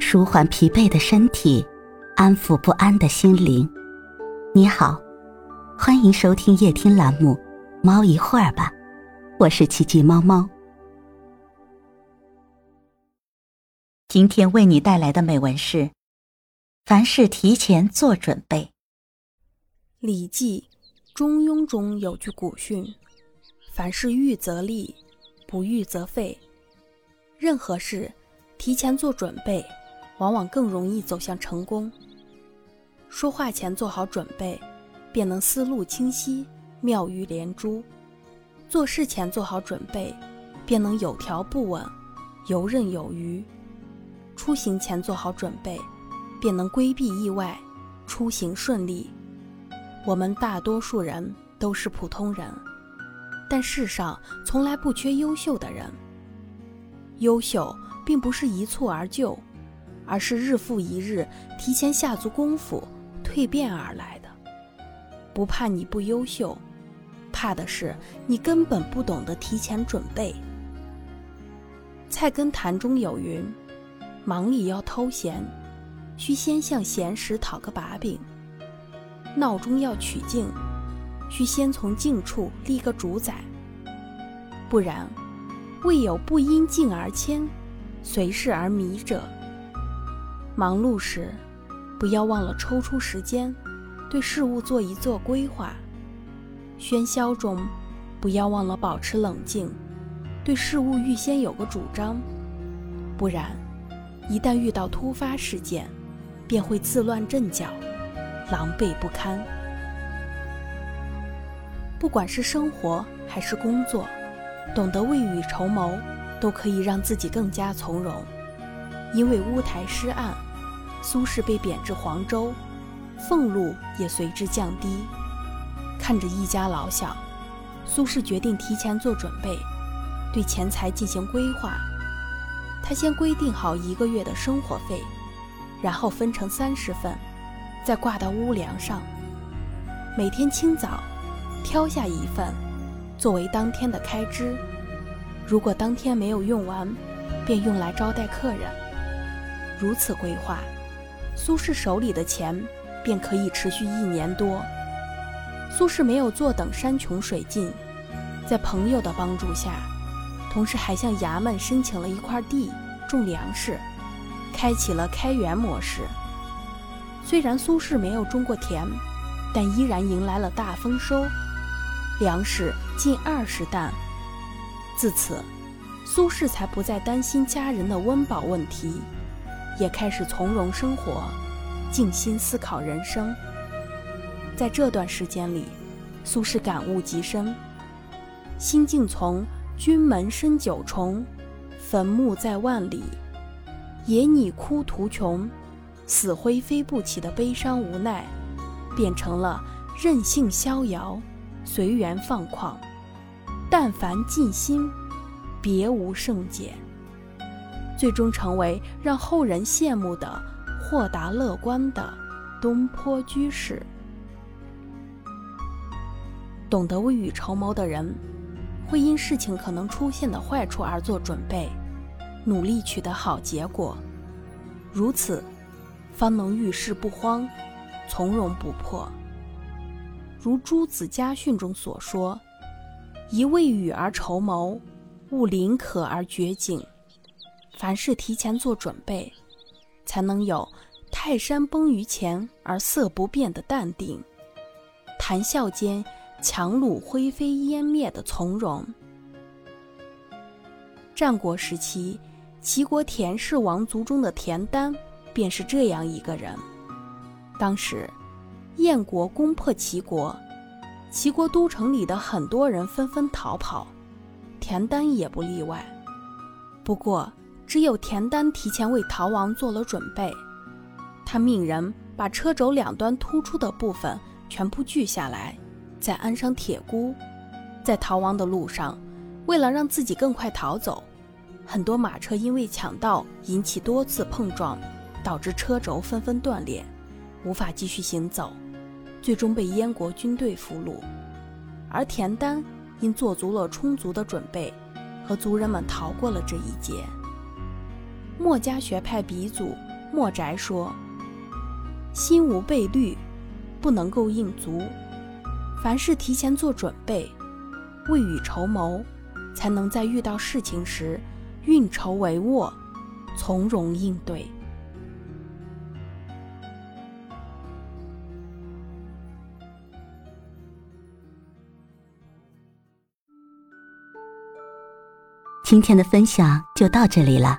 舒缓疲惫的身体，安抚不安的心灵。你好，欢迎收听夜听栏目《猫一会儿吧》，我是奇迹猫猫。今天为你带来的美文是：凡事提前做准备。《礼记·中庸》中有句古训：“凡事预则立，不预则废。”任何事提前做准备。往往更容易走向成功。说话前做好准备，便能思路清晰、妙语连珠；做事前做好准备，便能有条不紊、游刃有余；出行前做好准备，便能规避意外、出行顺利。我们大多数人都是普通人，但世上从来不缺优秀的人。优秀并不是一蹴而就。而是日复一日提前下足功夫蜕变而来的。不怕你不优秀，怕的是你根本不懂得提前准备。《菜根谭》中有云：“忙里要偷闲，需先向闲时讨个把柄；闹中要取静，需先从静处立个主宰。不然，未有不因静而迁，随事而迷者。”忙碌时，不要忘了抽出时间，对事物做一做规划；喧嚣中，不要忘了保持冷静，对事物预先有个主张。不然，一旦遇到突发事件，便会自乱阵脚，狼狈不堪。不管是生活还是工作，懂得未雨绸缪，都可以让自己更加从容。因为乌台诗案。苏轼被贬至黄州，俸禄也随之降低。看着一家老小，苏轼决定提前做准备，对钱财进行规划。他先规定好一个月的生活费，然后分成三十份，再挂到屋梁上。每天清早，挑下一份，作为当天的开支。如果当天没有用完，便用来招待客人。如此规划。苏轼手里的钱便可以持续一年多。苏轼没有坐等山穷水尽，在朋友的帮助下，同时还向衙门申请了一块地种粮食，开启了开源模式。虽然苏轼没有种过田，但依然迎来了大丰收，粮食近二十担。自此，苏轼才不再担心家人的温饱问题。也开始从容生活，静心思考人生。在这段时间里，苏轼感悟极深：心境从君门深九重，坟墓在万里，野拟哭途穷，死灰飞不起的悲伤无奈，变成了任性逍遥，随缘放旷。但凡尽心，别无胜解。最终成为让后人羡慕的豁达乐观的东坡居士。懂得未雨绸缪的人，会因事情可能出现的坏处而做准备，努力取得好结果。如此，方能遇事不慌，从容不迫。如《朱子家训》中所说：“一未雨而绸缪，勿临渴而绝井。”凡事提前做准备，才能有泰山崩于前而色不变的淡定，谈笑间强弩灰飞烟灭的从容。战国时期，齐国田氏王族中的田丹便是这样一个人。当时，燕国攻破齐国，齐国都城里的很多人纷纷逃跑，田丹也不例外。不过，只有田丹提前为逃亡做了准备，他命人把车轴两端突出的部分全部锯下来，再安上铁箍。在逃亡的路上，为了让自己更快逃走，很多马车因为抢道引起多次碰撞，导致车轴纷纷断裂，无法继续行走，最终被燕国军队俘虏。而田丹因做足了充足的准备，和族人们逃过了这一劫。墨家学派鼻祖墨翟说：“心无备虑，不能够应足。凡事提前做准备，未雨绸缪，才能在遇到事情时运筹帷幄，从容应对。”今天的分享就到这里了，